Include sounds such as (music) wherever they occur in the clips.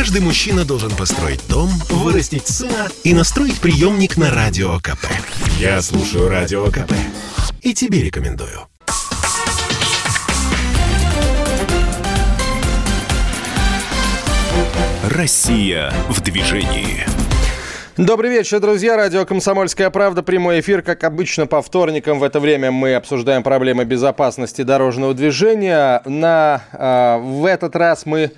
Каждый мужчина должен построить дом, вырастить сына и настроить приемник на Радио КП. Я слушаю Радио КП и тебе рекомендую. Россия в движении. Добрый вечер, друзья. Радио «Комсомольская правда». Прямой эфир. Как обычно, по вторникам в это время мы обсуждаем проблемы безопасности дорожного движения. На, э, в этот раз мы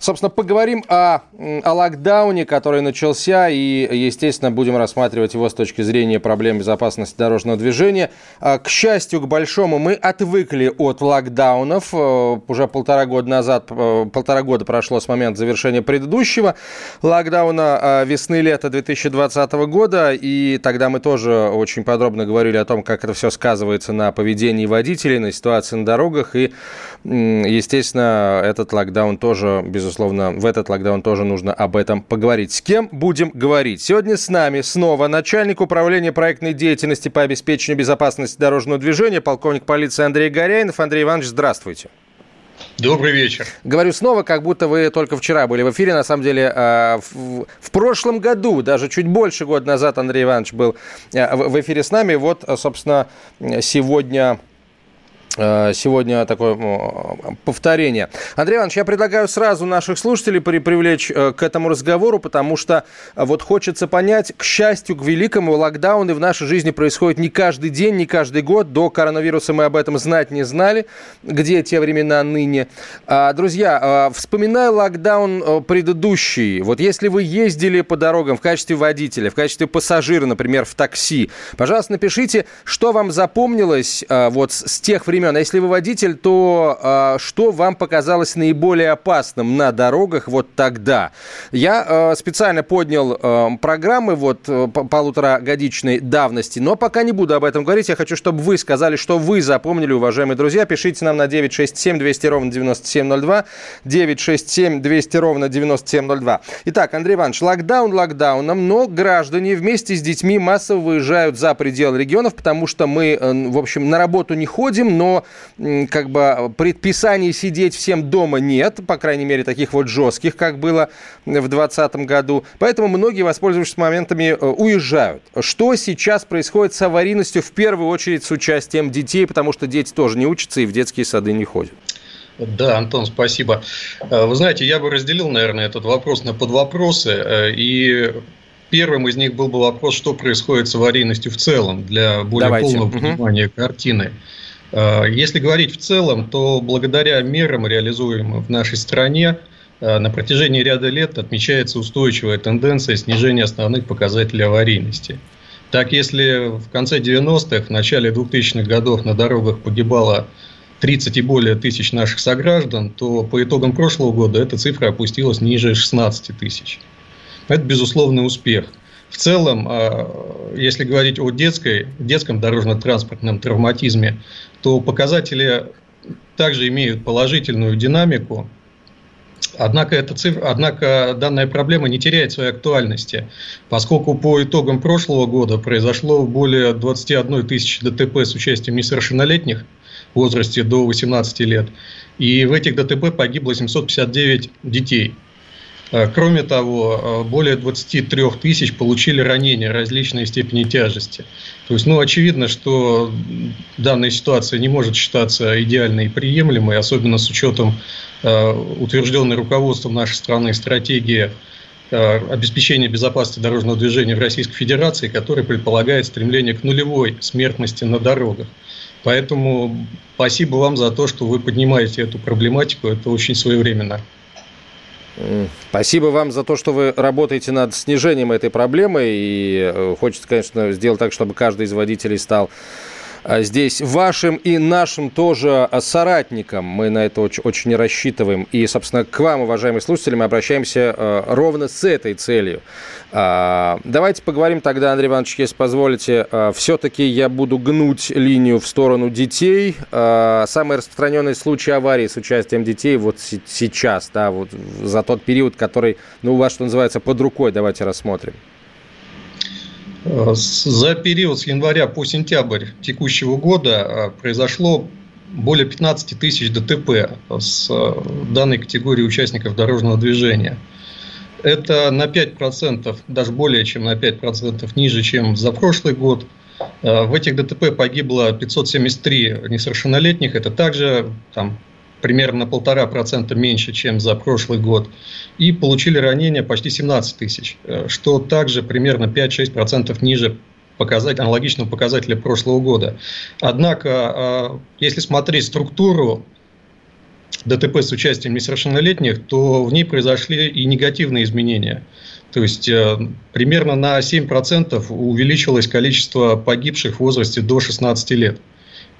Собственно, поговорим о, о локдауне, который начался, и, естественно, будем рассматривать его с точки зрения проблем безопасности дорожного движения. А, к счастью, к большому, мы отвыкли от локдаунов. Э, уже полтора года назад, э, полтора года прошло с момента завершения предыдущего локдауна э, весны-лета 2020 года, и тогда мы тоже очень подробно говорили о том, как это все сказывается на поведении водителей, на ситуации на дорогах, и, естественно, этот локдаун тоже, безусловно, в этот локдаун тоже нужно об этом поговорить. С кем будем говорить? Сегодня с нами снова начальник управления проектной деятельности по обеспечению безопасности дорожного движения, полковник полиции Андрей Горяинов. Андрей Иванович, здравствуйте. Добрый вечер. Говорю снова, как будто вы только вчера были в эфире. На самом деле, э, в прошлом году, даже чуть больше года назад Андрей Иванович был э, в эфире с нами. Вот, собственно, сегодня Э, сегодня такое повторение. Андрей Иванович, я предлагаю сразу наших слушателей привлечь э, к этому разговору, потому что э, вот хочется понять, к счастью, к великому, локдауны в нашей жизни происходят не каждый день, не каждый год. До коронавируса мы об этом знать не знали, где те времена ныне. А, друзья, вспоминая локдаун предыдущий, вот если вы ездили по дорогам в качестве водителя, в качестве пассажира, например, в такси, пожалуйста, напишите, что вам запомнилось вот с тех времен, Семен, а если вы водитель, то э, что вам показалось наиболее опасным на дорогах вот тогда? Я э, специально поднял э, программы вот э, полуторагодичной давности, но пока не буду об этом говорить. Я хочу, чтобы вы сказали, что вы запомнили, уважаемые друзья. Пишите нам на 967 200 ровно 9702, 967 200 ровно 9702. Итак, Андрей Иванович, локдаун локдауном, но граждане вместе с детьми массово выезжают за пределы регионов, потому что мы, э, в общем, на работу не ходим, но как бы предписаний сидеть всем дома нет, по крайней мере, таких вот жестких, как было в 2020 году. Поэтому многие, воспользовавшись моментами, э, уезжают. Что сейчас происходит с аварийностью, в первую очередь с участием детей, потому что дети тоже не учатся и в детские сады не ходят? Да, Антон, спасибо. Э, вы знаете, я бы разделил, наверное, этот вопрос на подвопросы. Э, и первым из них был бы вопрос, что происходит с аварийностью в целом, для более Давайте. полного понимания угу. картины. Э, если говорить в целом, то благодаря мерам, реализуемым в нашей стране, э, на протяжении ряда лет отмечается устойчивая тенденция снижения основных показателей аварийности. Так, если в конце 90-х, в начале 2000-х годов на дорогах погибало 30 и более тысяч наших сограждан, то по итогам прошлого года эта цифра опустилась ниже 16 тысяч. Это безусловный успех. В целом, э, если говорить о детской, детском дорожно-транспортном травматизме, то показатели также имеют положительную динамику, Однако, эта цифра, однако данная проблема не теряет своей актуальности, поскольку по итогам прошлого года произошло более 21 тысячи ДТП с участием несовершеннолетних в возрасте до 18 лет, и в этих ДТП погибло 759 детей – кроме того, э, более 23 тысяч получили ранения различной степени тяжести. То есть, ну, очевидно, что данная ситуация не может считаться идеальной и приемлемой, особенно с учетом э, утвержденной руководством нашей страны стратегии обеспечения безопасности дорожного движения в Российской Федерации, которая предполагает стремление к нулевой смертности на дорогах. Поэтому спасибо вам за то, что вы поднимаете эту проблематику. Это очень своевременно. Спасибо вам за то, что вы работаете над снижением этой проблемы. И э, хочется, конечно, сделать так, чтобы каждый из водителей стал здесь вашим и нашим тоже соратникам. Мы на это очень, очень рассчитываем. И, собственно, к вам, уважаемые слушатели, мы обращаемся э, ровно с этой целью. А, давайте поговорим тогда, Андрей Иванович, если позволите. А, все-таки я буду гнуть линию в сторону детей. Самый распространенный случай аварии с участием детей вот сейчас, да, вот за тот период, который, ну, у вас, что называется, под рукой, давайте рассмотрим. За период с января по сентябрь текущего года а, произошло более 15 тысяч ДТП с а, данной категории участников дорожного движения. Это на 5%, даже более чем на 5% ниже, чем за прошлый год. Э, в этих ДТП погибло 573 несовершеннолетних. Это также там, примерно на полтора процента меньше, чем за прошлый год. И получили ранения почти 17 тысяч, э, что также примерно 5-6% ниже показатель, аналогичного показателя прошлого года. Однако, если смотреть структуру ДТП с участием несовершеннолетних, то в ней произошли и негативные изменения. То есть э, примерно на 7% увеличилось количество погибших в возрасте до 16 лет.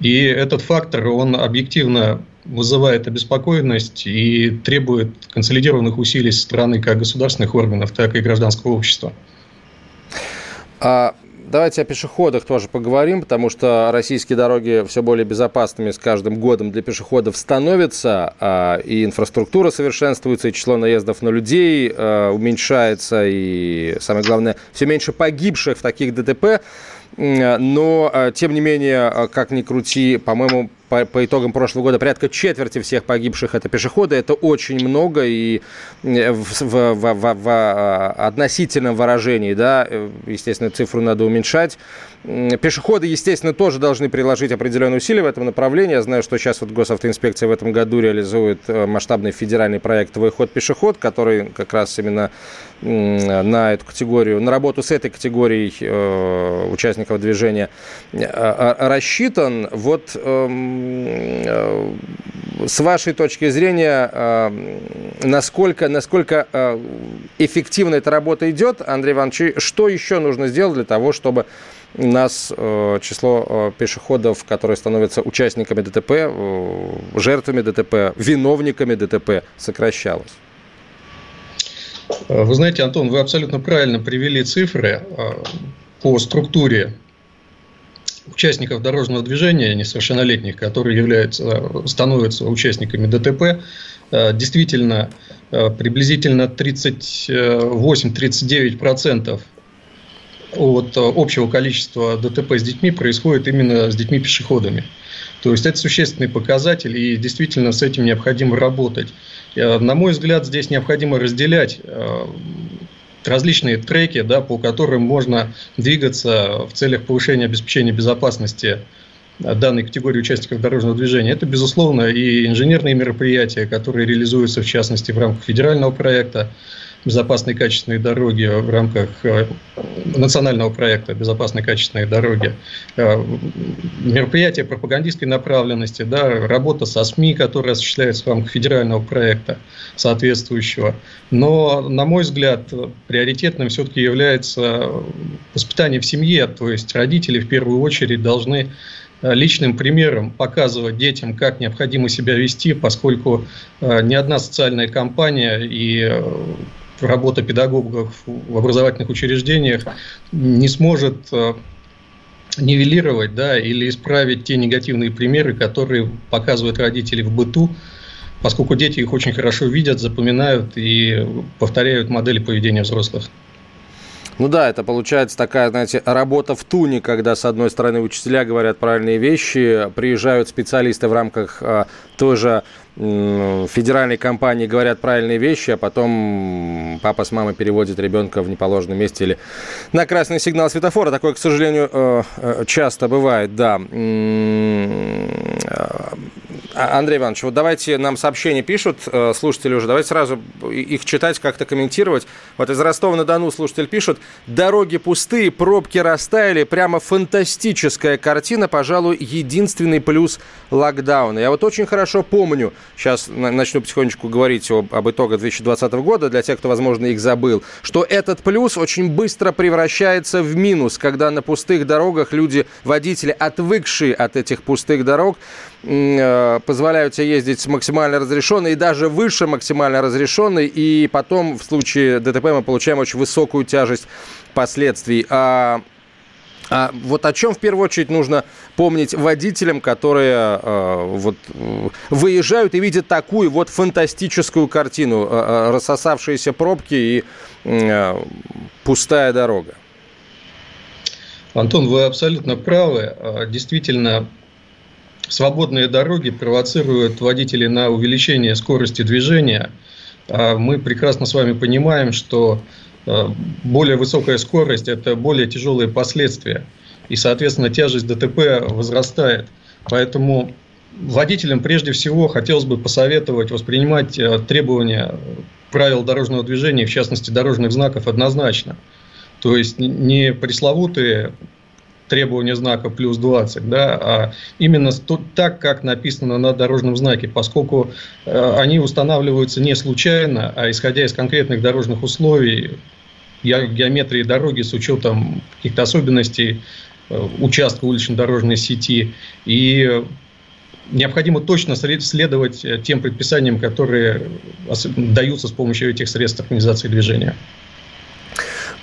И этот фактор, он объективно вызывает обеспокоенность и требует консолидированных усилий со стороны как государственных органов, так и гражданского общества. А Давайте о пешеходах тоже поговорим, потому что российские дороги все более безопасными с каждым годом для пешеходов становятся, а, и инфраструктура совершенствуется, и число наездов на людей а, уменьшается, и, самое главное, все меньше погибших в таких ДТП. Но, а, тем не менее, как ни крути, по-моему, по, по итогам прошлого года порядка четверти всех погибших это пешеходы. Это очень много и в, в, в, в, в а, относительном выражении, да, э, естественно, цифру надо уменьшать. Пешеходы, естественно, тоже должны приложить определенные усилия в этом направлении. Я знаю, что сейчас вот госавтоинспекция в этом году реализует э, масштабный федеральный проект «Твой ход пешеход», который как раз именно на эту категорию, на работу с этой категорией э, участников движения э, рассчитан. Вот эм, э, с вашей точки зрения, э, насколько, насколько э, эффективно эта работа идет, Андрей Иванович, что еще нужно сделать для того, чтобы у нас э, число э, пешеходов, которые становятся участниками ДТП, э, жертвами ДТП, виновниками ДТП сокращалось? Вы знаете, Антон, вы абсолютно правильно привели цифры по структуре участников дорожного движения несовершеннолетних, которые являются, становятся участниками ДТП. Действительно, приблизительно 38-39% от э, общего количества ДТП с детьми происходит именно с детьми-пешеходами. То есть это существенный показатель, и действительно с этим необходимо работать. Э, на мой взгляд, здесь необходимо разделять э, различные треки, да, по которым можно двигаться в целях повышения обеспечения безопасности данной категории участников дорожного движения. Это, безусловно, и инженерные мероприятия, которые реализуются, в частности, в рамках федерального проекта безопасной качественной дороги в рамках э, национального проекта «Безопасные качественные дороги», э, мероприятия пропагандистской направленности, да, работа со СМИ, которая осуществляется в рамках федерального проекта соответствующего. Но, на мой взгляд, приоритетным все-таки является воспитание в семье, то есть родители в первую очередь должны э, личным примером показывать детям, как необходимо себя вести, поскольку ни одна социальная компания и работа педагогов в образовательных учреждениях не сможет э, нивелировать да, или исправить те негативные примеры, которые показывают родители в быту, поскольку дети их очень хорошо видят, запоминают и повторяют модели поведения взрослых. Ну да, это получается такая, знаете, работа в туне, когда, с одной стороны, учителя говорят правильные вещи, приезжают специалисты в рамках а, той же федеральной компании говорят правильные вещи, а потом папа с мамой переводят ребенка в неположенном месте или на красный сигнал светофора. Такое, к сожалению, э, э, часто бывает, да. А, Андрей Иванович, вот давайте нам сообщения пишут э, слушатели уже, давайте сразу их читать, как-то комментировать. Вот из Ростова-на-Дону слушатель пишет, дороги пустые, пробки растаяли, прямо фантастическая картина, пожалуй, единственный плюс локдауна. Я вот очень хорошо помню, сейчас начну потихонечку говорить об, об итогах 2020 года, для тех, кто, возможно, их забыл, что этот плюс очень быстро превращается в минус, когда на пустых дорогах люди, водители, отвыкшие от этих пустых дорог, позволяют тебе ездить максимально разрешенной и даже выше максимально разрешенной, и потом в случае ДТП мы получаем очень высокую тяжесть последствий. А а вот о чем в первую очередь нужно помнить водителям, которые э, вот, выезжают и видят такую вот фантастическую картину, э, рассосавшиеся пробки и э, пустая дорога? Антон, вы абсолютно правы. Действительно, свободные дороги провоцируют водителей на увеличение скорости движения. А мы прекрасно с вами понимаем, что э, более высокая скорость – это более тяжелые последствия. И, соответственно, тяжесть ДТП возрастает. Поэтому водителям прежде всего хотелось бы посоветовать воспринимать э, требования правил дорожного движения, в частности дорожных знаков, однозначно. То есть не пресловутые требования знака плюс 20, да, а именно так, как написано на дорожном знаке, поскольку э, они устанавливаются не случайно, а исходя из конкретных дорожных условий, геометрии дороги с учетом каких-то особенностей э, участка улично-дорожной сети. И необходимо точно следовать тем предписаниям, которые даются с помощью этих средств организации движения.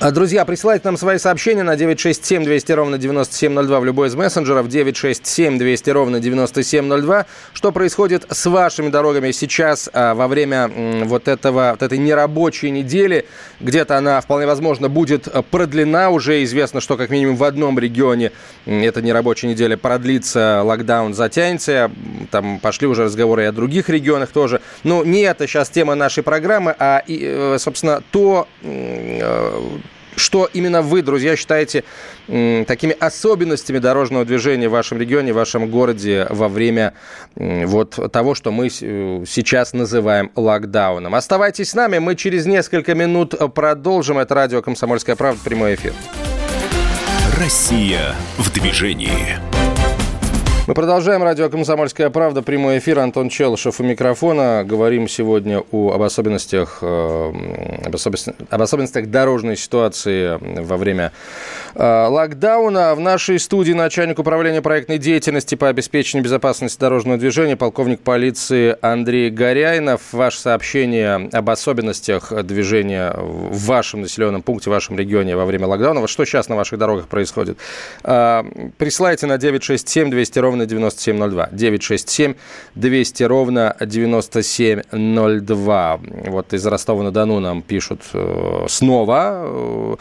А, друзья, присылайте нам свои сообщения на 967 200 ровно 9702 в любой из мессенджеров. 967 200 ровно 9702. Что происходит с вашими дорогами сейчас а, во время вот, этого, вот этой нерабочей недели? Где-то она, вполне возможно, будет продлена. Уже известно, что как минимум в одном регионе эта нерабочая неделя продлится, локдаун затянется. Там пошли уже разговоры и о других регионах тоже. Но не это сейчас тема нашей программы, а, э, собственно, то э, что именно вы, друзья, считаете такими особенностями дорожного движения в вашем регионе, в вашем городе во время вот того, что мы сейчас называем локдауном? Оставайтесь с нами, мы через несколько минут продолжим. Это радио «Комсомольская правда», прямой эфир. Россия в движении. Мы продолжаем. Радио «Комсомольская правда». Прямой эфир. Антон Челышев у микрофона. Говорим сегодня о, об, особенностях, э, об, особенностях, об особенностях дорожной ситуации во время э, локдауна. В нашей студии начальник управления проектной деятельности по обеспечению безопасности дорожного движения, полковник полиции Андрей Горяйнов. Ваше сообщение об особенностях движения в вашем населенном пункте, в вашем регионе во время локдауна. Что сейчас на ваших дорогах происходит? Э, присылайте на 967 200 ровно ровно 9702. 967 200 ровно 9702. Вот из Ростова-на-Дону нам пишут э, снова э,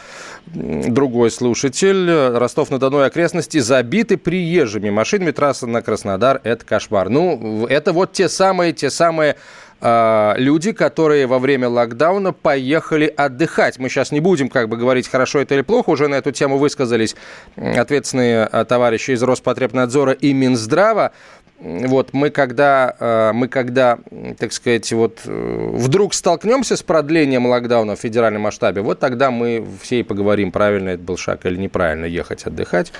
другой слушатель. Ростов-на-Дону и окрестности забиты приезжими машинами. Трасса на Краснодар – это кошмар. Ну, это вот те самые, те самые э, люди, которые во время локдауна поехали отдыхать. Мы сейчас не будем как бы говорить, хорошо это или плохо, уже на эту тему высказались ответственные э, товарищи из Роспотребнадзора и Минздрава. Вот мы когда, э, мы когда, так сказать, вот э, вдруг столкнемся с продлением локдауна в федеральном масштабе, вот тогда мы все и поговорим, правильно это был шаг или неправильно ехать отдыхать.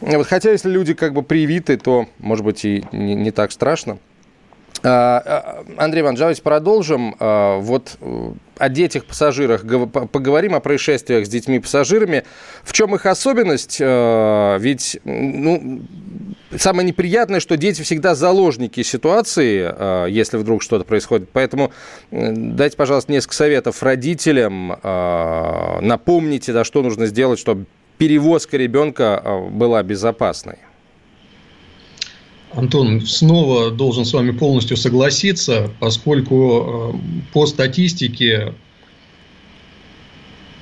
Вот, хотя если люди как бы привиты, то, может быть, и не, не так страшно. А, а, Андрей Иванович, давайте продолжим. А, вот э, о детях пассажирах поговорим, о происшествиях с детьми-пассажирами. В чем их особенность? Ведь ну, самое неприятное, что дети всегда заложники ситуации, если вдруг что-то происходит. Поэтому дайте, пожалуйста, несколько советов родителям. Напомните, да, что нужно сделать, чтобы перевозка ребенка была безопасной. Антон, снова должен с вами полностью согласиться, поскольку э, по статистике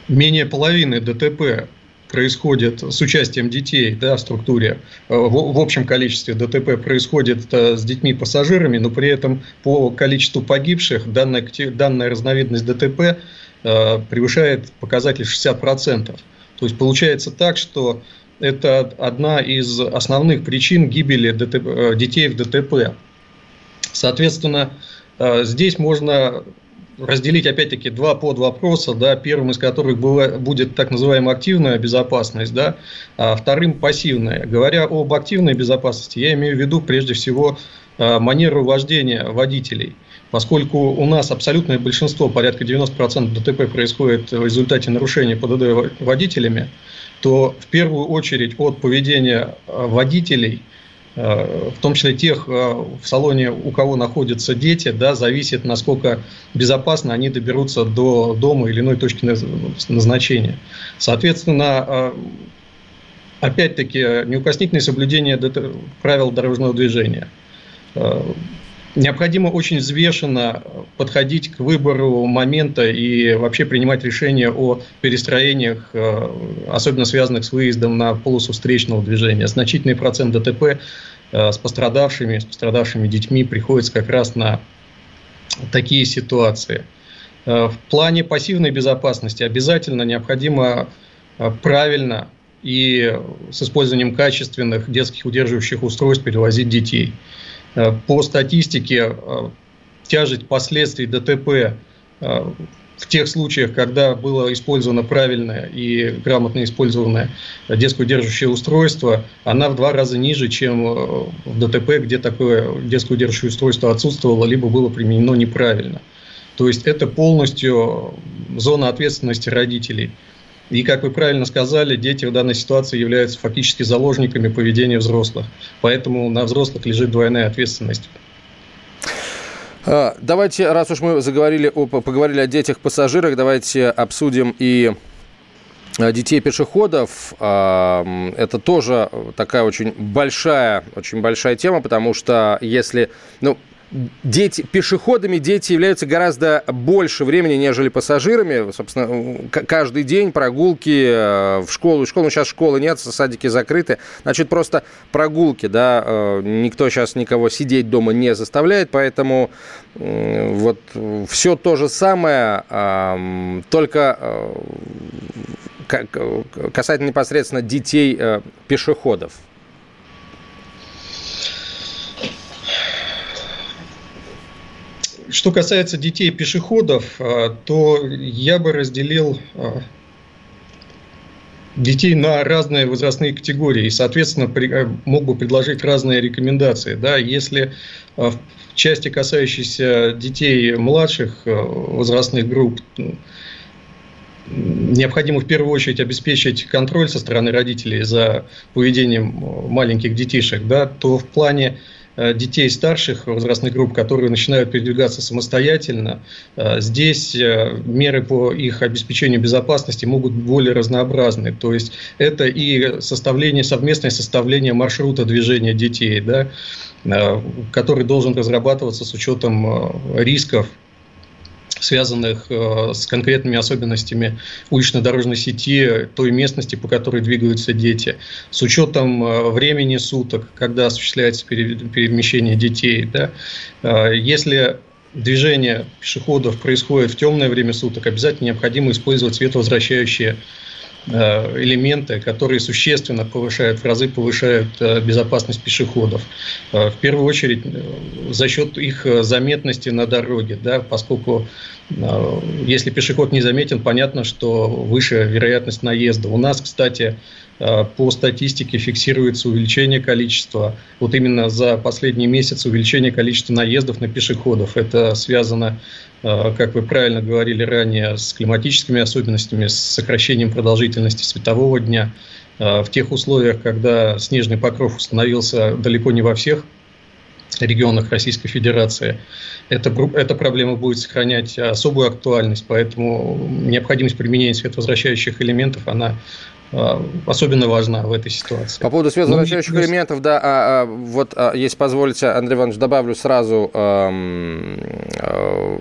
менее половины ДТП происходит с участием детей да, в структуре, э, в, общем количестве ДТП происходит э, с детьми-пассажирами, но при этом по количеству погибших данная, данная разновидность ДТП превышает показатель 60%. То есть получается так, что это одна из основных причин гибели ДТП, э, детей в ДТП. Соответственно, э, здесь можно разделить, опять-таки, два под вопроса, да, первым из которых была, будет так называемая активная безопасность, да, а вторым пассивная. Говоря об активной безопасности, я имею в виду прежде всего э, манеру вождения водителей. Поскольку у нас абсолютное большинство, порядка 90% ДТП происходит в результате нарушения ПДД водителями, то в первую очередь от поведения э, водителей, э, в том числе тех э, в салоне, у кого находятся дети, да, зависит, насколько безопасно они доберутся до дома или иной точки назначения. Соответственно, опять-таки, неукоснительное соблюдение правил дорожного движения – Необходимо очень взвешенно подходить к выбору момента и вообще принимать решения о перестроениях, э, особенно связанных с выездом на полосу встречного движения. Значительный процент ДТП э, с пострадавшими, с пострадавшими детьми приходится как раз на такие ситуации – В плане пассивной безопасности обязательно необходимо правильно и с использованием качественных детских удерживающих устройств перевозить детей. По статистике тяжесть последствий ДТП в тех случаях, когда было использовано правильное и грамотно использованное детское устройство, она в два раза ниже, чем э, в ДТП, где такое детское удерживающее устройство отсутствовало, либо было применено неправильно. То есть это полностью зона ответственности родителей. И, как вы правильно сказали, дети в данной ситуации являются фактически заложниками поведения взрослых. Поэтому на взрослых лежит двойная ответственность. А, давайте, раз уж мы заговорили, поговорили о детях-пассажирах, давайте обсудим и а, детей пешеходов. А, это тоже такая очень большая, очень большая тема, потому что если, ну, дети, пешеходами дети являются гораздо больше времени, нежели пассажирами. Собственно, каждый день прогулки э, в школу. В школу, ну, сейчас школы нет, садики закрыты. Значит, просто прогулки, да. Э, никто сейчас никого сидеть дома не заставляет, поэтому вот все то же самое, только э, касательно непосредственно детей пешеходов. Что касается детей пешеходов, а, то я бы разделил а, детей на разные возрастные категории и, соответственно, а, мог бы предложить разные рекомендации. Да, если в части, касающейся детей младших возрастных групп, необходимо в первую очередь обеспечить контроль со стороны родителей за поведением маленьких детишек, да, то в плане детей старших возрастных групп, которые начинают передвигаться самостоятельно, э, здесь э, меры по их обеспечению безопасности могут быть более разнообразны. То есть это и составление, совместное составление маршрута движения детей, да, который должен разрабатываться с учетом рисков связанных э, с конкретными особенностями улично-дорожной сети той местности, по которой двигаются дети, с учетом э, времени суток, когда осуществляется перемещение детей. Да. Э, если движение пешеходов происходит в темное время суток, обязательно необходимо использовать световозвращающие элементы, которые существенно повышают, в разы повышают э, безопасность пешеходов. Э, в первую очередь за счет их заметности на дороге, да, поскольку если пешеход не заметен, понятно, что выше вероятность наезда. У нас, кстати, по статистике фиксируется увеличение количества, вот именно за последний месяц увеличение количества наездов на пешеходов. Это связано Э, как вы правильно говорили ранее, с климатическими особенностями, с сокращением продолжительности светового дня. Э, в тех условиях, когда снежный покров установился далеко не во всех регионах Российской Федерации, эта, эта проблема будет сохранять особую актуальность, поэтому необходимость применения световозвращающих элементов, она особенно важна в этой ситуации. По поводу световозвращающих ну, элементов, да, а, а, вот, а, если позволите, Андрей Иванович, добавлю сразу, а, а,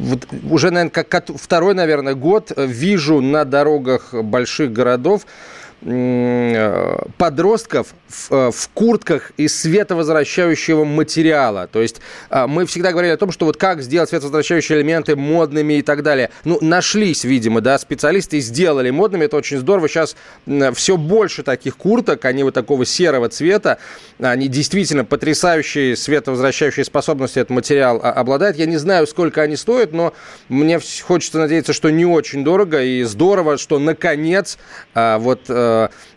вот уже, наверное, как второй, наверное, год вижу на дорогах больших городов подростков в, э, в куртках из световозвращающего материала. То есть э, мы всегда говорили о том, что вот как сделать световозвращающие элементы модными и так далее. Ну, нашлись, видимо, да, специалисты и сделали модными. Это очень здорово. Сейчас все больше таких курток, они вот такого серого цвета. Они действительно потрясающие световозвращающие способности этот материал а, обладает. Я не знаю, сколько они стоят, но мне хочется надеяться, что не очень дорого. И здорово, что наконец вот э,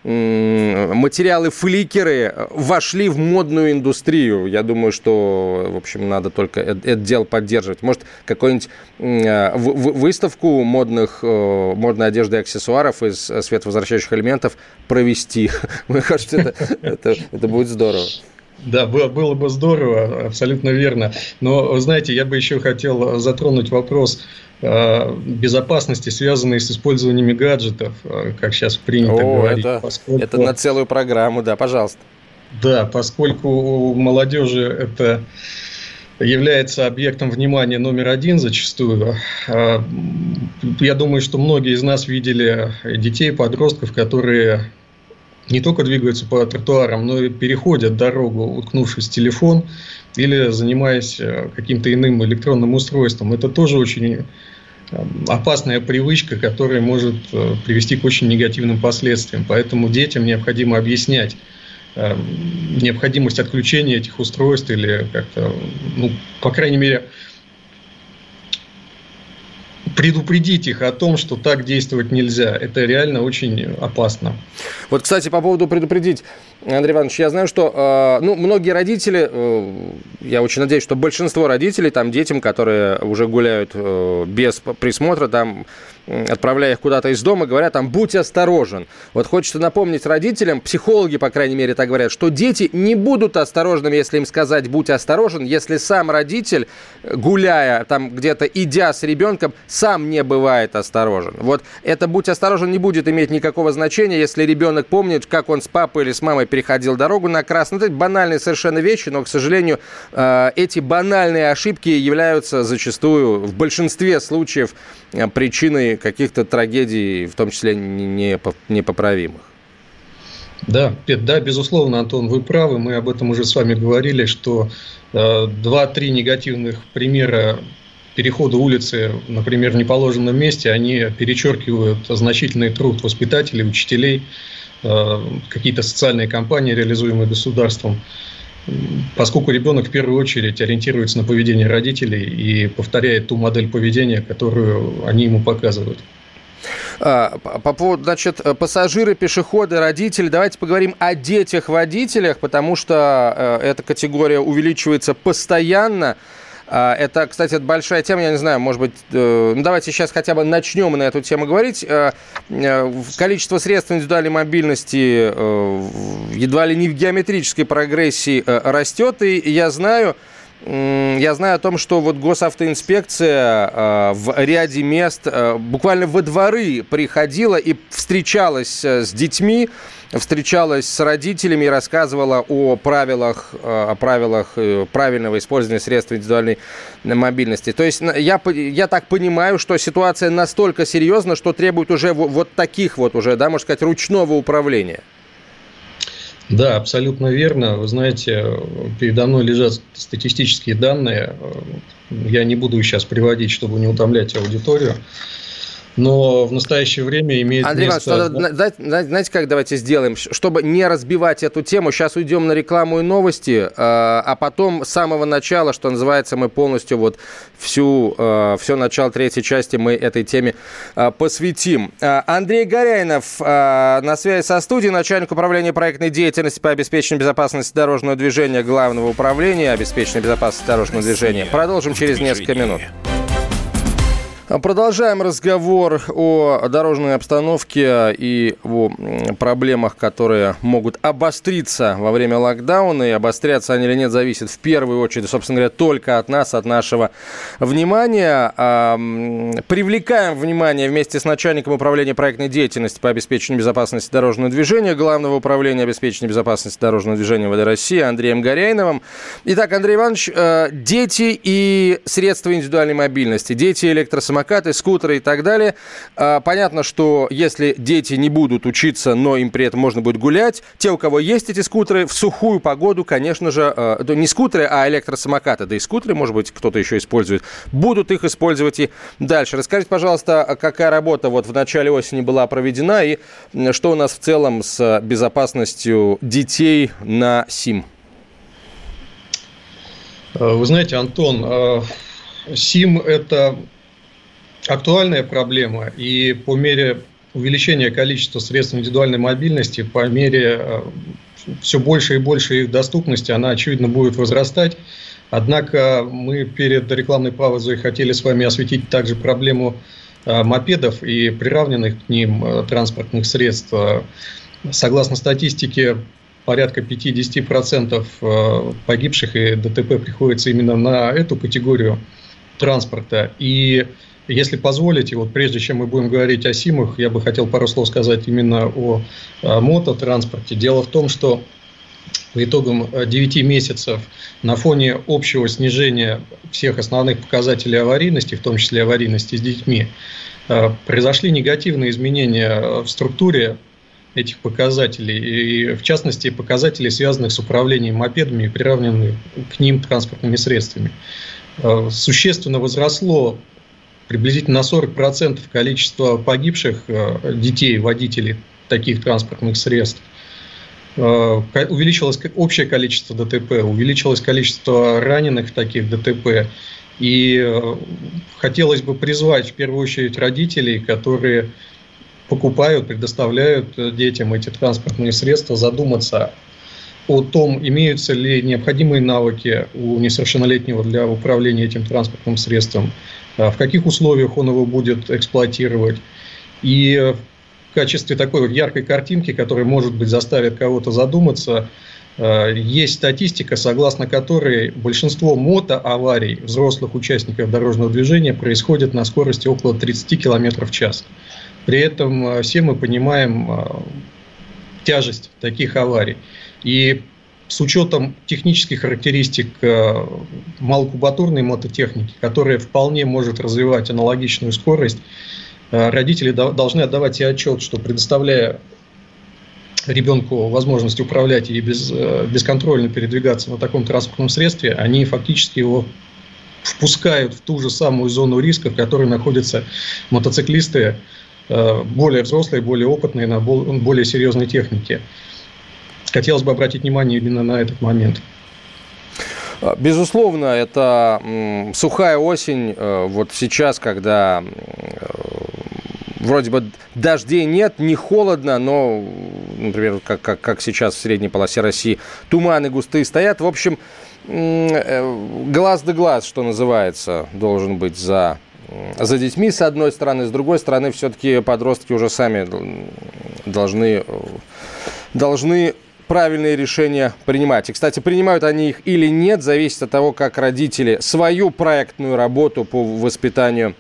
материалы-фликеры вошли в модную индустрию. Я думаю, что, в общем, надо только это дело поддерживать. Может, какую-нибудь э, выставку модных, э, модной одежды и аксессуаров из световозвращающих элементов провести. (laughs) Мне кажется, это, это будет здорово. Да, было, бы здорово, абсолютно верно. Но, знаете, я бы еще хотел затронуть вопрос Э, безопасности, связанные с использованием гаджетов, э, как сейчас принято О, говорить. Это, поскольку... это на целую программу, да, пожалуйста. Да, поскольку у молодежи это является объектом внимания номер один зачастую. Э, я думаю, что многие из нас видели детей, подростков, которые не только двигаются по тротуарам, но и переходят дорогу, уткнувшись в телефон или занимаясь э, каким-то иным электронным устройством. Это тоже очень э, опасная привычка, которая может э, привести к очень негативным последствиям. Поэтому детям необходимо объяснять необходимость отключения этих устройств или как-то, ну, по крайней мере, предупредить их о том, что так действовать нельзя. Это реально очень опасно. Вот, кстати, по поводу предупредить, Андрей Иванович, я знаю, что э, ну, многие родители, э, я очень надеюсь, что большинство родителей, там, детям, которые уже гуляют э, без присмотра, там, отправляя их куда-то из дома, говорят там, будь осторожен. Вот хочется напомнить родителям, психологи, по крайней мере, так говорят, что дети не будут осторожными, если им сказать, будь осторожен, если сам родитель, гуляя, там, где-то идя с ребенком, сам не бывает осторожен. Вот это будь осторожен не будет иметь никакого значения, если ребенок помнит, как он с папой или с мамой переходил дорогу на красный. Это банальные совершенно вещи, но, к сожалению, э, эти банальные ошибки являются зачастую в большинстве случаев э, причиной каких-то трагедий, в том числе непоправимых. Да, да, безусловно, Антон, вы правы. Мы об этом уже с вами говорили, что э, два-три негативных примера перехода улицы, например, в неположенном месте, они перечеркивают значительный труд воспитателей, учителей, какие-то социальные кампании, реализуемые государством поскольку ребенок в первую очередь ориентируется на поведение родителей и повторяет ту модель поведения, которую они ему показывают. А, по поводу, значит, пассажиры, пешеходы, родители, давайте поговорим о детях-водителях, потому что э, эта категория увеличивается постоянно. А, это, кстати, большая тема, я не знаю, может быть, э, ну, давайте сейчас хотя бы начнем на эту тему говорить. Э, э, количество средств индивидуальной мобильности едва ли не в геометрической прогрессии растет, и я знаю, я знаю о том, что вот госавтоинспекция в ряде мест буквально во дворы приходила и встречалась с детьми, встречалась с родителями и рассказывала о правилах, э, о правилах э, правильного использования средств индивидуальной мобильности. То есть я, я так понимаю, что ситуация настолько серьезна, что требует уже вот таких вот уже, да, можно сказать, ручного управления. Да, абсолютно верно. Вы знаете, передо мной лежат статистические данные. Я не буду сейчас приводить, чтобы не утомлять аудиторию но в настоящее время имеет Андрей место... Иванович, знаете, как давайте сделаем? Чтобы не разбивать эту тему, сейчас уйдем на рекламу и новости, а, а потом с самого начала, что называется, мы полностью вот всю, а, все начало третьей части мы этой теме а, посвятим. Андрей Горяинов на связи со студией, начальник управления проектной деятельности по обеспечению безопасности дорожного движения Главного управления обеспечения безопасности дорожного движения. Продолжим через несколько минут. Продолжаем разговор о дорожной обстановке и о проблемах, которые могут обостриться во время локдауна. И обостряться они или нет, зависит в первую очередь, собственно говоря, только от нас, от нашего внимания. Привлекаем внимание вместе с начальником управления проектной деятельности по обеспечению безопасности дорожного движения Главного управления обеспечения безопасности дорожного движения ВД России Андреем Горяйновым. Итак, Андрей Иванович, э, дети и средства индивидуальной мобильности, дети электросамокаты самокаты, скутеры и так далее. А, понятно, что если дети не будут учиться, но им при этом можно будет гулять, те, у кого есть эти скутеры, в сухую погоду, конечно же, а, не скутеры, а электросамокаты, да и скутеры, может быть, кто-то еще использует, будут их использовать и дальше. Расскажите, пожалуйста, а какая работа вот в начале осени была проведена и что у нас в целом с безопасностью детей на СИМ? Вы знаете, Антон, СИМ – это актуальная проблема, и по мере увеличения количества средств индивидуальной мобильности, по мере э, все больше и больше их доступности, она, очевидно, будет возрастать. Однако мы перед рекламной паузой хотели с вами осветить также проблему э, мопедов и приравненных к ним э, транспортных средств. Согласно статистике, порядка 50% погибших и ДТП приходится именно на эту категорию транспорта. И если позволите, вот прежде чем мы будем говорить о СИМах, я бы хотел пару слов сказать именно о, о мототранспорте. Дело в том, что по итогам 9 э, месяцев на фоне общего снижения всех основных показателей аварийности, в том числе аварийности с детьми, э, произошли негативные изменения в структуре этих показателей, и в частности показателей, связанных с управлением мопедами и приравненных к ним транспортными средствами. Э, существенно возросло приблизительно на 40% количество погибших э, детей, водителей таких транспортных средств. Э, увеличилось общее количество ДТП, увеличилось количество раненых в таких ДТП. И хотелось бы призвать в первую очередь родителей, которые покупают, предоставляют детям эти транспортные средства, задуматься о том, имеются ли необходимые навыки у несовершеннолетнего для управления этим транспортным средством, в каких условиях он его будет эксплуатировать. И в качестве такой вот яркой картинки, которая, может быть, заставит кого-то задуматься, э, есть статистика, согласно которой большинство мотоаварий взрослых участников дорожного движения происходит на скорости около 30 км в час. При этом э, все мы понимаем э, тяжесть таких аварий. И с учетом технических характеристик э, малокубатурной мототехники, которая вполне может развивать аналогичную скорость, родители должны отдавать себе отчет, что предоставляя ребенку возможность управлять и без, бесконтрольно передвигаться на таком транспортном средстве, они фактически его впускают в ту же самую зону риска, в которой находятся мотоциклисты, Э, более взрослые, более опытные, на более серьезной технике. Хотелось бы обратить внимание именно на этот момент. А, безусловно, это сухая осень. Э, вот сейчас, когда э, вроде бы дождей нет, не холодно, но, например, как, как, как сейчас в средней полосе России, туманы густые стоят. В общем, глаз да глаз, что называется, должен быть за за детьми, с одной стороны, с другой стороны, все-таки подростки уже сами должны, должны правильные решения принимать. И, кстати, принимают они их или нет, зависит от того, как родители свою проектную работу по воспитанию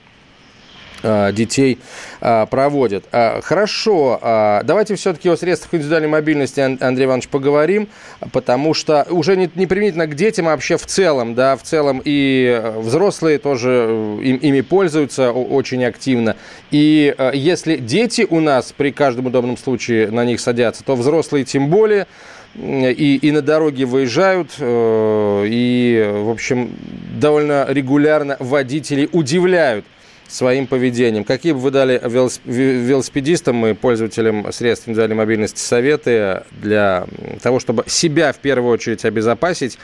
детей э, проводят. Э, хорошо, давайте все-таки о средствах индивидуальной мобильности, Андрей Иванович, поговорим, потому что уже не, не применительно к детям, а вообще в целом, да, в целом и взрослые тоже им, ими пользуются очень активно. И если дети у нас при каждом удобном случае на них садятся, то взрослые тем более и, и на дороге выезжают, и, в общем, довольно регулярно водители удивляют своим поведением. Какие бы вы дали велосипедистам и пользователям средств индивидуальной мобильности советы для того, чтобы себя в первую очередь обезопасить?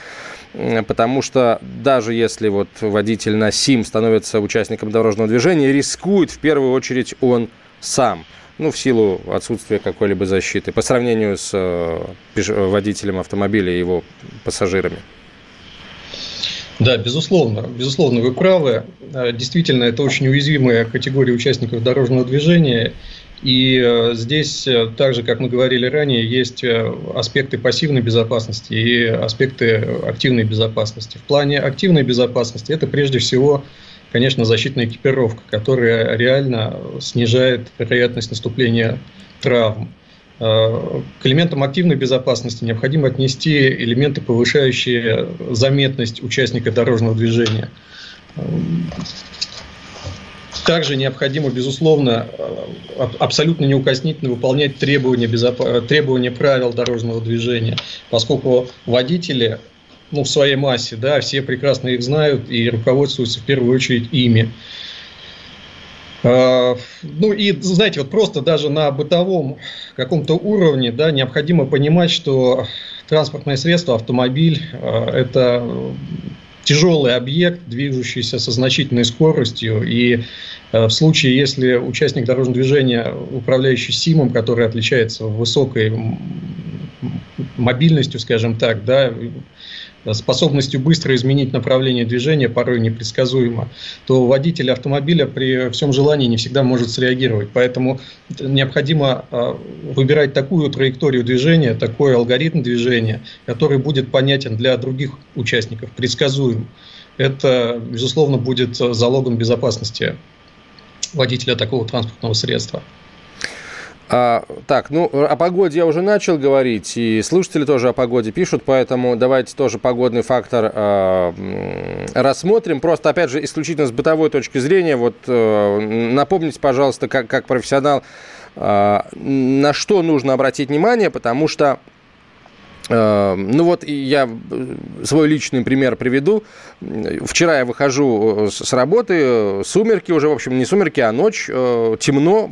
Потому что даже если вот водитель на СИМ становится участником дорожного движения, рискует в первую очередь он сам ну, в силу отсутствия какой-либо защиты по сравнению с э, водителем автомобиля и его пассажирами. Да, безусловно, безусловно, вы правы. Э, действительно, это очень уязвимая категория участников дорожного движения. И э, здесь, э, так же, как мы говорили ранее, есть аспекты пассивной безопасности и аспекты активной безопасности. В плане активной безопасности это прежде всего, конечно, защитная экипировка, которая реально снижает вероятность наступления травм. К элементам активной безопасности необходимо отнести элементы, повышающие заметность участника дорожного движения. Также необходимо, безусловно, абсолютно неукоснительно выполнять требования, безоп... требования правил дорожного движения, поскольку водители ну, в своей массе, да, все прекрасно их знают и руководствуются в первую очередь ими. А, ну и, знаете, вот просто даже на бытовом каком-то уровне да, необходимо понимать, что транспортное средство, автомобиль а, – это тяжелый объект, движущийся со значительной скоростью. И а, в случае, если участник дорожного движения, управляющий СИМом, который отличается высокой мобильностью, скажем так, да, способностью быстро изменить направление движения, порой непредсказуемо, то водитель автомобиля при всем желании не всегда может среагировать. Поэтому необходимо а, выбирать такую траекторию движения, такой алгоритм движения, который будет понятен для других участников, предсказуем. Это, безусловно, будет залогом безопасности водителя такого транспортного средства. А, так, ну, о погоде я уже начал говорить, и слушатели тоже о погоде пишут, поэтому давайте тоже погодный фактор э, рассмотрим. Просто, опять же, исключительно с бытовой точки зрения, вот э, напомните, пожалуйста, как, как профессионал, э, на что нужно обратить внимание, потому что ну вот я э, свой личный пример приведу. Вчера я выхожу э, с работы, э, сумерки уже, в общем, не сумерки, а ночь, темно,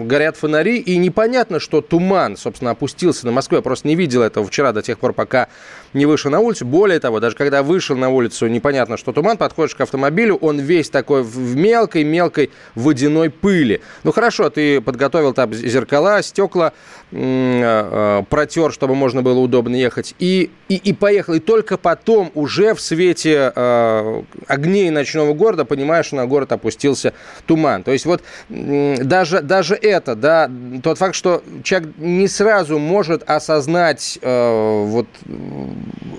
горят фонари, и непонятно, что туман, собственно, опустился на Москву. Я просто не видел этого вчера до тех пор, пока не вышел на улицу. Более того, даже когда вышел на улицу, непонятно, что туман, подходишь к автомобилю, он весь такой в мелкой-мелкой водяной пыли. Ну хорошо, ты подготовил там зеркала, стекла, протер, чтобы можно было удобно ехать, и, и, и поехал. И только потом, уже в свете э, огней ночного города, понимаешь, что на город опустился туман. То есть вот даже, даже это, да, тот факт, что человек не сразу может осознать э, вот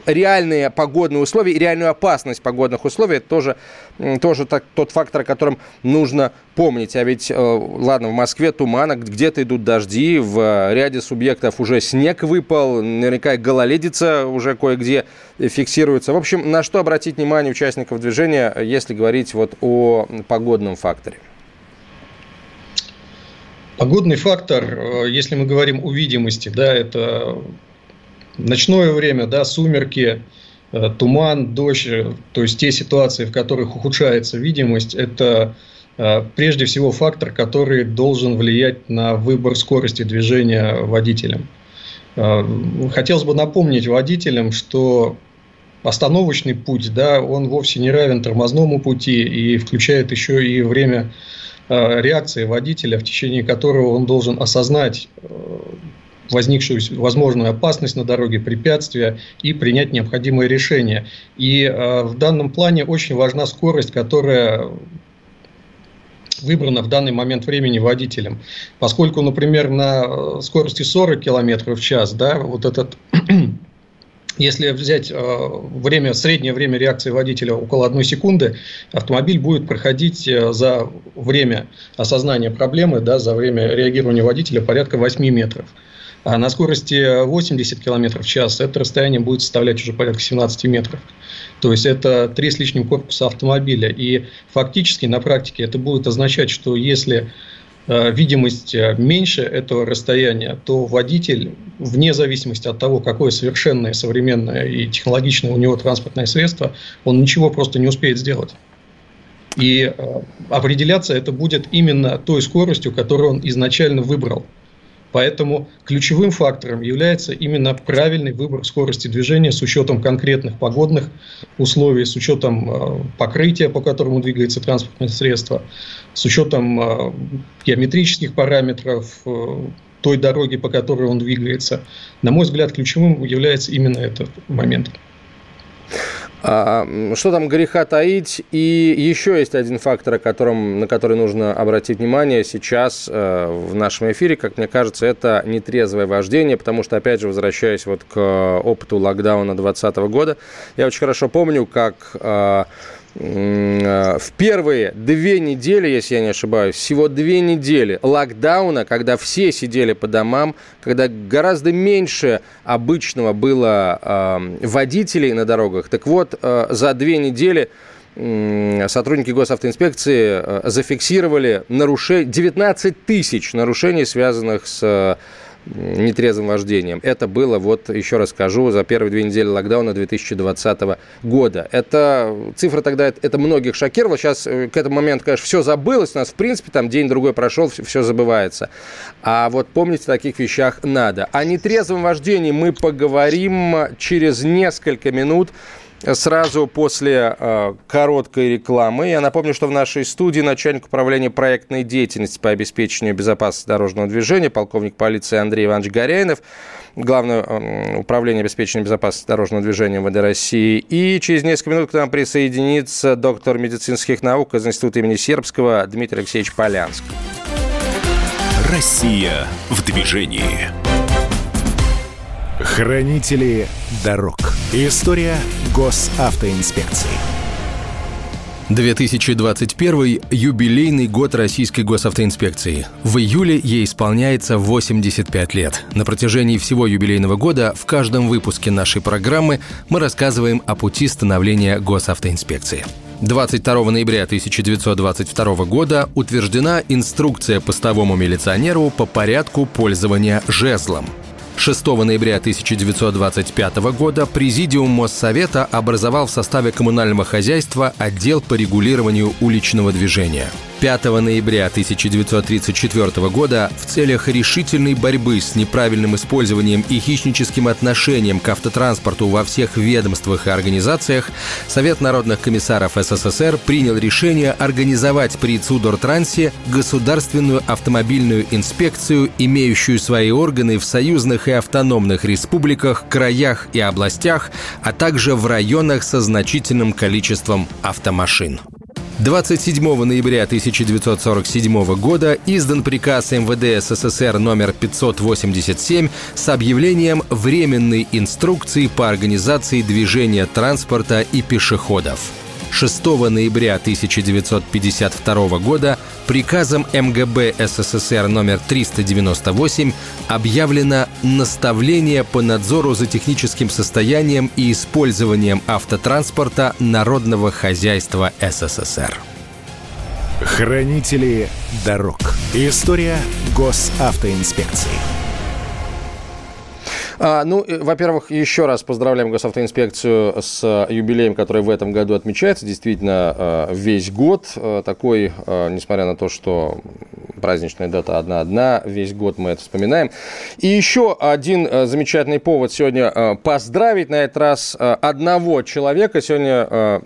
реальные погодные условия и реальную опасность погодных условий, это тоже, тоже так, тот фактор, о котором нужно помнить. А ведь, э, ладно, в Москве туман, где-то идут дожди, в ряде субъектов уже снег выпал, наверняка гололедица уже кое-где фиксируется. В общем, на что обратить внимание участников движения, если говорить вот о погодном факторе? Погодный фактор, э, если мы говорим о видимости, да, это ночное время, да, сумерки, э, туман, дождь, то есть те ситуации, в которых ухудшается видимость, это Э, прежде всего фактор, который должен влиять на выбор скорости движения водителем. Э, хотелось бы напомнить водителям, что остановочный путь, да, он вовсе не равен тормозному пути и включает еще и время э, реакции водителя, в течение которого он должен осознать возникшую возможную опасность на дороге, препятствия и принять необходимое решение. И в данном плане очень важна скорость, которая выбрано в данный момент времени водителем. Поскольку, например, на э, скорости 40 км в час, да, вот этот (clears throat) если взять э, время, среднее время реакции водителя около одной секунды, автомобиль будет проходить э, за время осознания проблемы, да, за время реагирования водителя порядка 8 метров. А на скорости 80 км в час это расстояние будет составлять уже порядка 17 метров. То есть это три с лишним корпуса автомобиля. И фактически на практике это будет означать, что если э, видимость э, меньше этого расстояния, то водитель, вне зависимости от того, какое совершенное, современное и технологичное у него транспортное средство, он ничего просто не успеет сделать. И э, определяться это будет именно той скоростью, которую он изначально выбрал. Поэтому ключевым фактором является именно правильный выбор скорости движения с учетом конкретных погодных условий, с учетом э, покрытия, по которому двигается транспортное средство, с учетом э, геометрических параметров э, той дороги, по которой он двигается. На мой взгляд, ключевым является именно этот момент. А, что там греха таить? И еще есть один фактор, о котором, на который нужно обратить внимание сейчас э, в нашем эфире, как мне кажется, это нетрезвое вождение, потому что, опять же, возвращаясь вот к опыту локдауна 2020 года, я очень хорошо помню, как э, Э, в первые две недели, если я не ошибаюсь, всего две недели локдауна, когда все сидели по домам, когда гораздо меньше обычного было э, водителей на дорогах. Так вот, э, за две недели сотрудники госавтоинспекции зафиксировали нарушение, 19 тысяч нарушений, связанных с нетрезвым вождением. Это было, вот еще раз скажу, за первые две недели локдауна 2020 года. Это цифра тогда, это многих шокировала. Сейчас э, к этому моменту, конечно, все забылось. У нас, в принципе, там день-другой прошел, все забывается. А вот помнить о таких вещах надо. О нетрезвом вождении мы поговорим через несколько минут сразу после э, короткой рекламы. Я напомню, что в нашей студии начальник управления проектной деятельности по обеспечению безопасности дорожного движения, полковник полиции Андрей Иванович Горяинов, Главное э, управление обеспечения безопасности дорожного движения МВД России. И через несколько минут к нам присоединится доктор медицинских наук из Института имени Сербского Дмитрий Алексеевич Полянск. Россия в движении. Хранители дорог. История госавтоинспекции. 2021 – юбилейный год Российской госавтоинспекции. В июле ей исполняется 85 лет. На протяжении всего юбилейного года в каждом выпуске нашей программы мы рассказываем о пути становления госавтоинспекции. 22 ноября 1922 года утверждена инструкция постовому милиционеру по порядку пользования жезлом – 6 ноября 1925 года Президиум Моссовета образовал в составе коммунального хозяйства отдел по регулированию уличного движения – 5 ноября 1934 года в целях решительной борьбы с неправильным использованием и хищническим отношением к автотранспорту во всех ведомствах и организациях Совет народных комиссаров СССР принял решение организовать при Цудортрансе государственную автомобильную инспекцию, имеющую свои органы в союзных и автономных республиках, краях и областях, а также в районах со значительным количеством автомашин. 27 ноября 1947 года издан приказ МВД СССР номер 587 с объявлением временной инструкции по организации движения транспорта и пешеходов. 6 ноября 1952 года приказом МГБ СССР номер 398 объявлено наставление по надзору за техническим состоянием и использованием автотранспорта народного хозяйства СССР. Хранители дорог. История госавтоинспекции. А, ну, во-первых, еще раз поздравляем госавтоинспекцию с юбилеем, который в этом году отмечается. Действительно, а, весь год а, такой, а, несмотря на то, что праздничная дата одна-одна, весь год мы это вспоминаем. И еще один замечательный повод сегодня поздравить на этот раз одного человека. Сегодня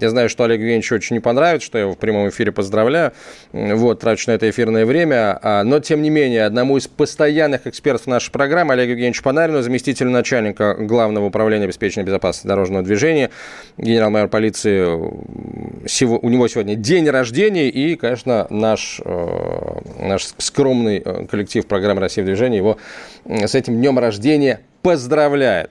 я знаю, что Олегу Евгеньевичу очень не понравится, что я его в прямом эфире поздравляю. Вот, трачу на это эфирное время. Но, тем не менее, одному из постоянных экспертов нашей программы, Олегу Евгеньевичу Панарину, заместителю начальника Главного управления обеспечения безопасности дорожного движения, генерал-майор полиции. У него сегодня день рождения, и, конечно, наш, э, наш скромный э, коллектив программы «Россия в движении» его с этим днем рождения поздравляет.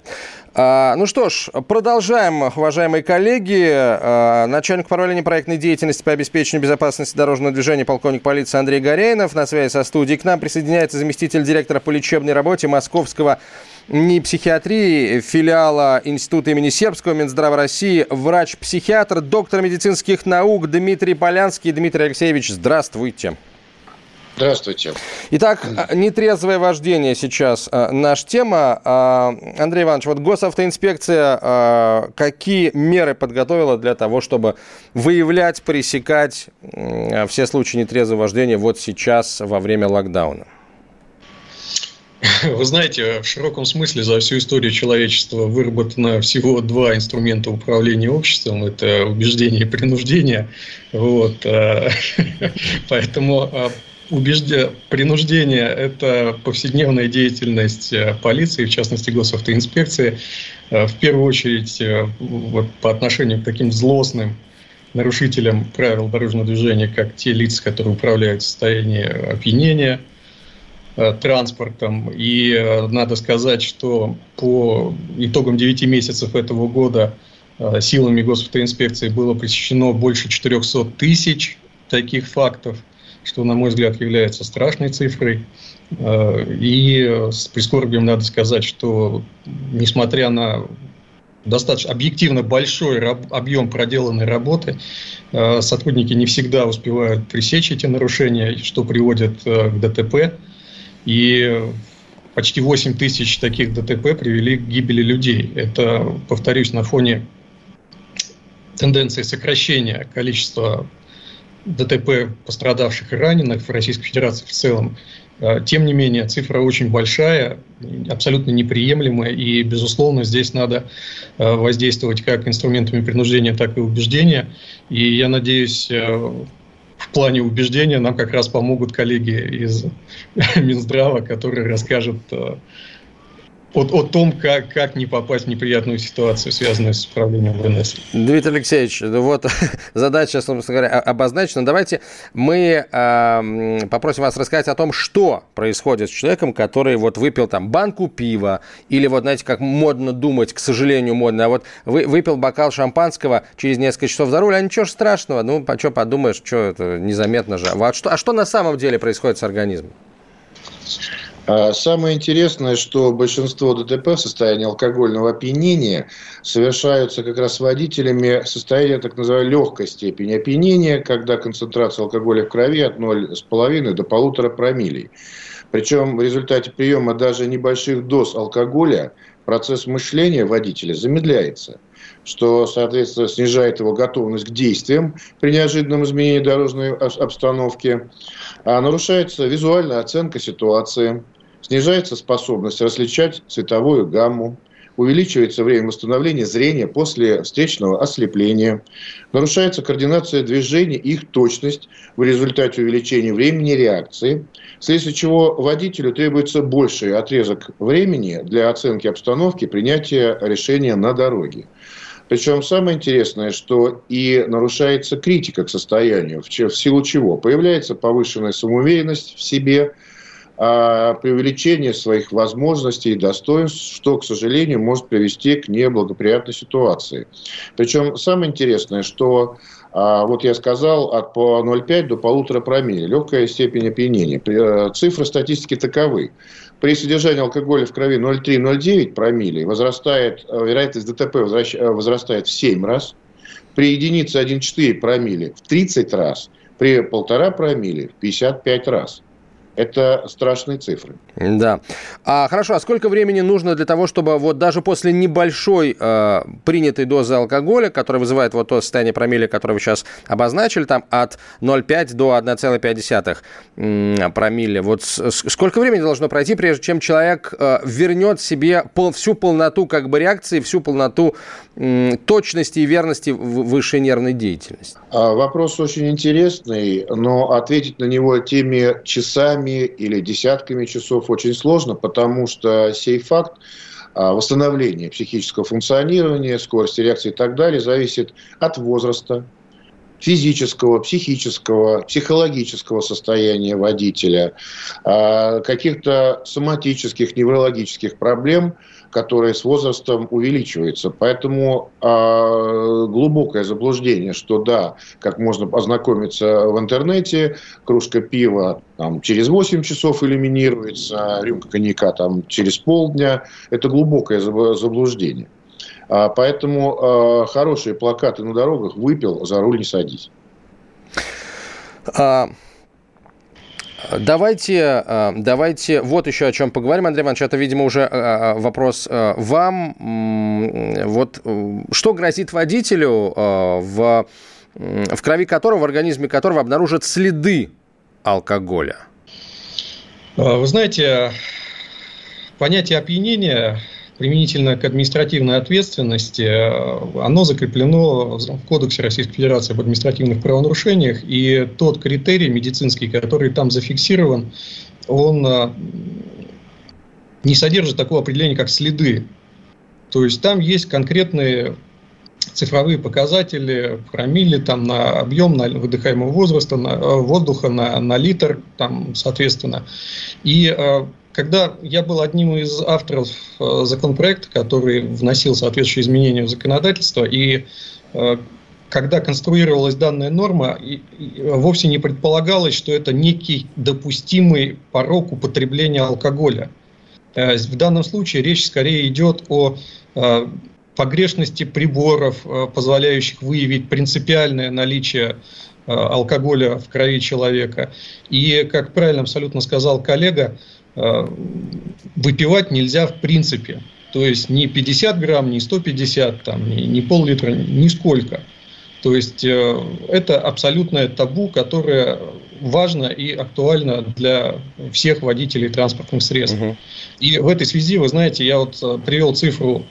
А, ну что ж, продолжаем, уважаемые коллеги. А, начальник управления проектной деятельности по обеспечению безопасности дорожного движения полковник полиции Андрей Горяинов на связи со студией. К нам присоединяется заместитель директора по лечебной работе Московского НИИ психиатрии филиала Института имени Сербского Минздрава России, врач-психиатр, доктор медицинских наук Дмитрий Полянский. Дмитрий Алексеевич, здравствуйте. Здравствуйте. Итак, а, нетрезвое вождение сейчас а, наша тема. А, Андрей Иванович, вот госавтоинспекция какие меры подготовила для того, чтобы выявлять, пресекать все случаи нетрезвого вождения вот сейчас во время локдауна? Вы знаете, в широком смысле за всю историю человечества выработано всего два инструмента управления обществом. Это убеждение и принуждение. Вот. (laughs) Поэтому убеждение, принуждение – это повседневная деятельность э, полиции, в частности госавтоинспекции, э, в первую очередь э, вот, по отношению к таким злостным нарушителям правил дорожного движения, как те лица, которые управляют в состоянии опьянения транспортом. И надо сказать, что по итогам 9 месяцев этого года силами госавтоинспекции было пресечено больше 400 тысяч таких фактов – что, на мой взгляд, является страшной цифрой. Э, и с прискорбием надо сказать, что несмотря на достаточно объективно большой объем проделанной работы, э, сотрудники не всегда успевают пресечь эти нарушения, что приводит э, к ДТП. И почти 8 тысяч таких ДТП привели к гибели людей. Это, повторюсь, на фоне тенденции сокращения количества ДТП пострадавших и раненых в Российской Федерации в целом. А, тем не менее, цифра очень большая, абсолютно неприемлемая, и, безусловно, здесь надо а, воздействовать как инструментами принуждения, так и убеждения. И я надеюсь, а, в плане убеждения нам как раз помогут коллеги из (laughs) Минздрава, которые расскажут о, о том, как, как не попасть в неприятную ситуацию, связанную с управлением ВНС. Дмитрий Алексеевич, ну вот (laughs) задача, собственно говоря, обозначена. Давайте мы э, попросим вас рассказать о том, что происходит с человеком, который вот выпил там банку пива, или вот, знаете, как модно думать, к сожалению, модно, а вот вы, выпил бокал шампанского через несколько часов за руль, а ничего страшного, ну, а что подумаешь, что это незаметно же. А что, а что на самом деле происходит с организмом? А самое интересное, что большинство ДТП в состоянии алкогольного опьянения совершаются как раз водителями состояния так называемой легкой степени опьянения, когда концентрация алкоголя в крови от 0,5 до 1,5 промиллей. Причем в результате приема даже небольших доз алкоголя процесс мышления водителя замедляется что, соответственно, снижает его готовность к действиям при неожиданном изменении дорожной обстановки. А нарушается визуальная оценка ситуации, снижается способность различать цветовую гамму, увеличивается время восстановления зрения после встречного ослепления, нарушается координация движений и их точность в результате увеличения времени реакции, вследствие чего водителю требуется больший отрезок времени для оценки обстановки, принятия решения на дороге. Причем самое интересное, что и нарушается критика к состоянию, в силу чего появляется повышенная самоуверенность в себе – преувеличение своих возможностей и достоинств, что, к сожалению, может привести к неблагоприятной ситуации. Причем самое интересное, что а, вот я сказал, от по 0,5 до полутора промилле, легкая степень опьянения. Э, цифры статистики таковы. При содержании алкоголя в крови 0,3-0,9 промилле возрастает, э, вероятность ДТП э, возрастает в 7 раз. При единице 1,4 промилле в 30 раз. При полтора промилле в 55 раз. Это страшные цифры. Да. А, хорошо, а сколько времени нужно для того, чтобы вот даже после небольшой э, принятой дозы алкоголя, которая вызывает вот то состояние промилле, которое вы сейчас обозначили, там от 0,5 до 1,5 промилле, вот сколько времени должно пройти, прежде чем человек э, вернет себе пол, всю полноту как бы реакции, всю полноту точности и верности высшей нервной деятельности? А, вопрос очень интересный, но ответить на него теми часами, часами или десятками часов очень сложно, потому что сей факт а, восстановления психического функционирования, скорости реакции и так далее зависит от возраста, физического, психического, психологического состояния водителя, а, каких-то соматических, неврологических проблем – которые с возрастом увеличиваются. Поэтому э, глубокое заблуждение, что да, как можно ознакомиться в интернете, кружка пива там, через 8 часов элиминируется, рюмка коньяка там, через полдня, это глубокое заблуждение. А, поэтому э, хорошие плакаты на дорогах «Выпил, за руль не садись». А, Давайте, э, давайте вот еще о чем поговорим, Андрей Иванович. Это, видимо, уже э, э, вопрос вам. Вот что грозит водителю, в, в крови которого, в организме которого обнаружат следы алкоголя? Вы знаете, понятие опьянения применительно к административной ответственности, э, оно закреплено в Кодексе Российской Федерации об административных правонарушениях, и тот критерий медицинский, который там зафиксирован, он э, не содержит такого определения, как следы. То есть там есть конкретные цифровые показатели, промили там на объем на выдыхаемого возраста, на, э, воздуха на, на литр, там, соответственно. И когда я был одним из авторов э, законопроекта, который вносил соответствующие изменения в законодательство, и э, когда конструировалась данная норма, вовсе не предполагалось, что это некий допустимый порог употребления алкоголя. Э, в данном случае речь скорее идет о погрешности приборов, позволяющих выявить принципиальное наличие алкоголя в крови человека. И, как правильно абсолютно сказал коллега, Э, выпивать нельзя в принципе. То есть не 50 грамм, не 150, там, не, не пол-литра, нисколько. То есть э, это абсолютное табу, которое важно и актуально для всех водителей транспортных средств. Угу. И в этой связи, вы знаете, я вот э, привел цифру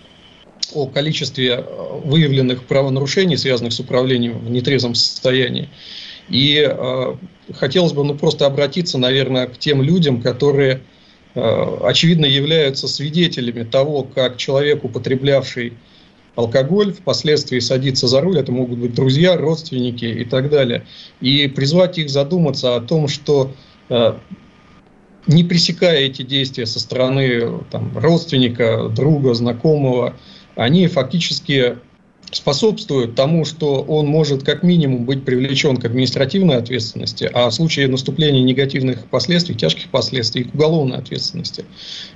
о количестве выявленных правонарушений, связанных с управлением в нетрезвом состоянии. И э, хотелось бы ну, просто обратиться, наверное, к тем людям, которые очевидно, являются свидетелями того, как человек, употреблявший алкоголь, впоследствии садится за руль, это могут быть друзья, родственники и так далее. И призвать их задуматься о том, что не пресекая эти действия со стороны там, родственника, друга, знакомого, они фактически способствуют тому, что он может как минимум быть привлечен к административной ответственности, а в случае наступления негативных последствий, тяжких последствий, к уголовной ответственности.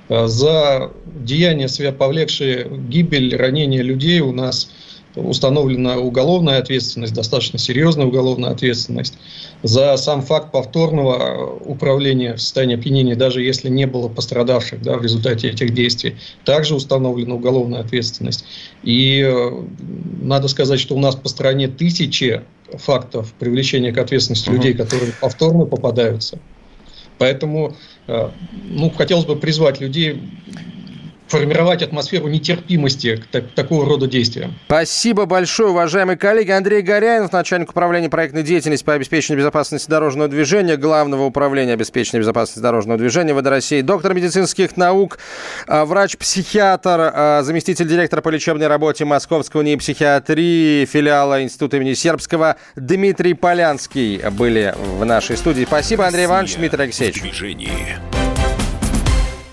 Э, за деяния, повлекшие гибель, ранение людей у нас установлена уголовная ответственность, достаточно серьезная уголовная ответственность. За сам факт повторного управления в состоянии опьянения, даже если не было пострадавших да, в результате этих действий, также установлена уголовная ответственность. И э, надо сказать, что у нас по стране тысячи фактов привлечения к ответственности uh-huh. людей, которые повторно попадаются. Поэтому э, ну, хотелось бы призвать людей формировать атмосферу нетерпимости к так, такого рода действиям. Спасибо большое, уважаемые коллеги. Андрей Горяинов, начальник управления проектной деятельности по обеспечению безопасности дорожного движения, Главного управления обеспечения безопасности дорожного движения ВД России, доктор медицинских наук, а, врач-психиатр, а, заместитель директора по лечебной работе Московского психиатрии филиала Института имени Сербского Дмитрий Полянский были в нашей студии. Спасибо, Андрей Иванович, Дмитрий Алексеевич.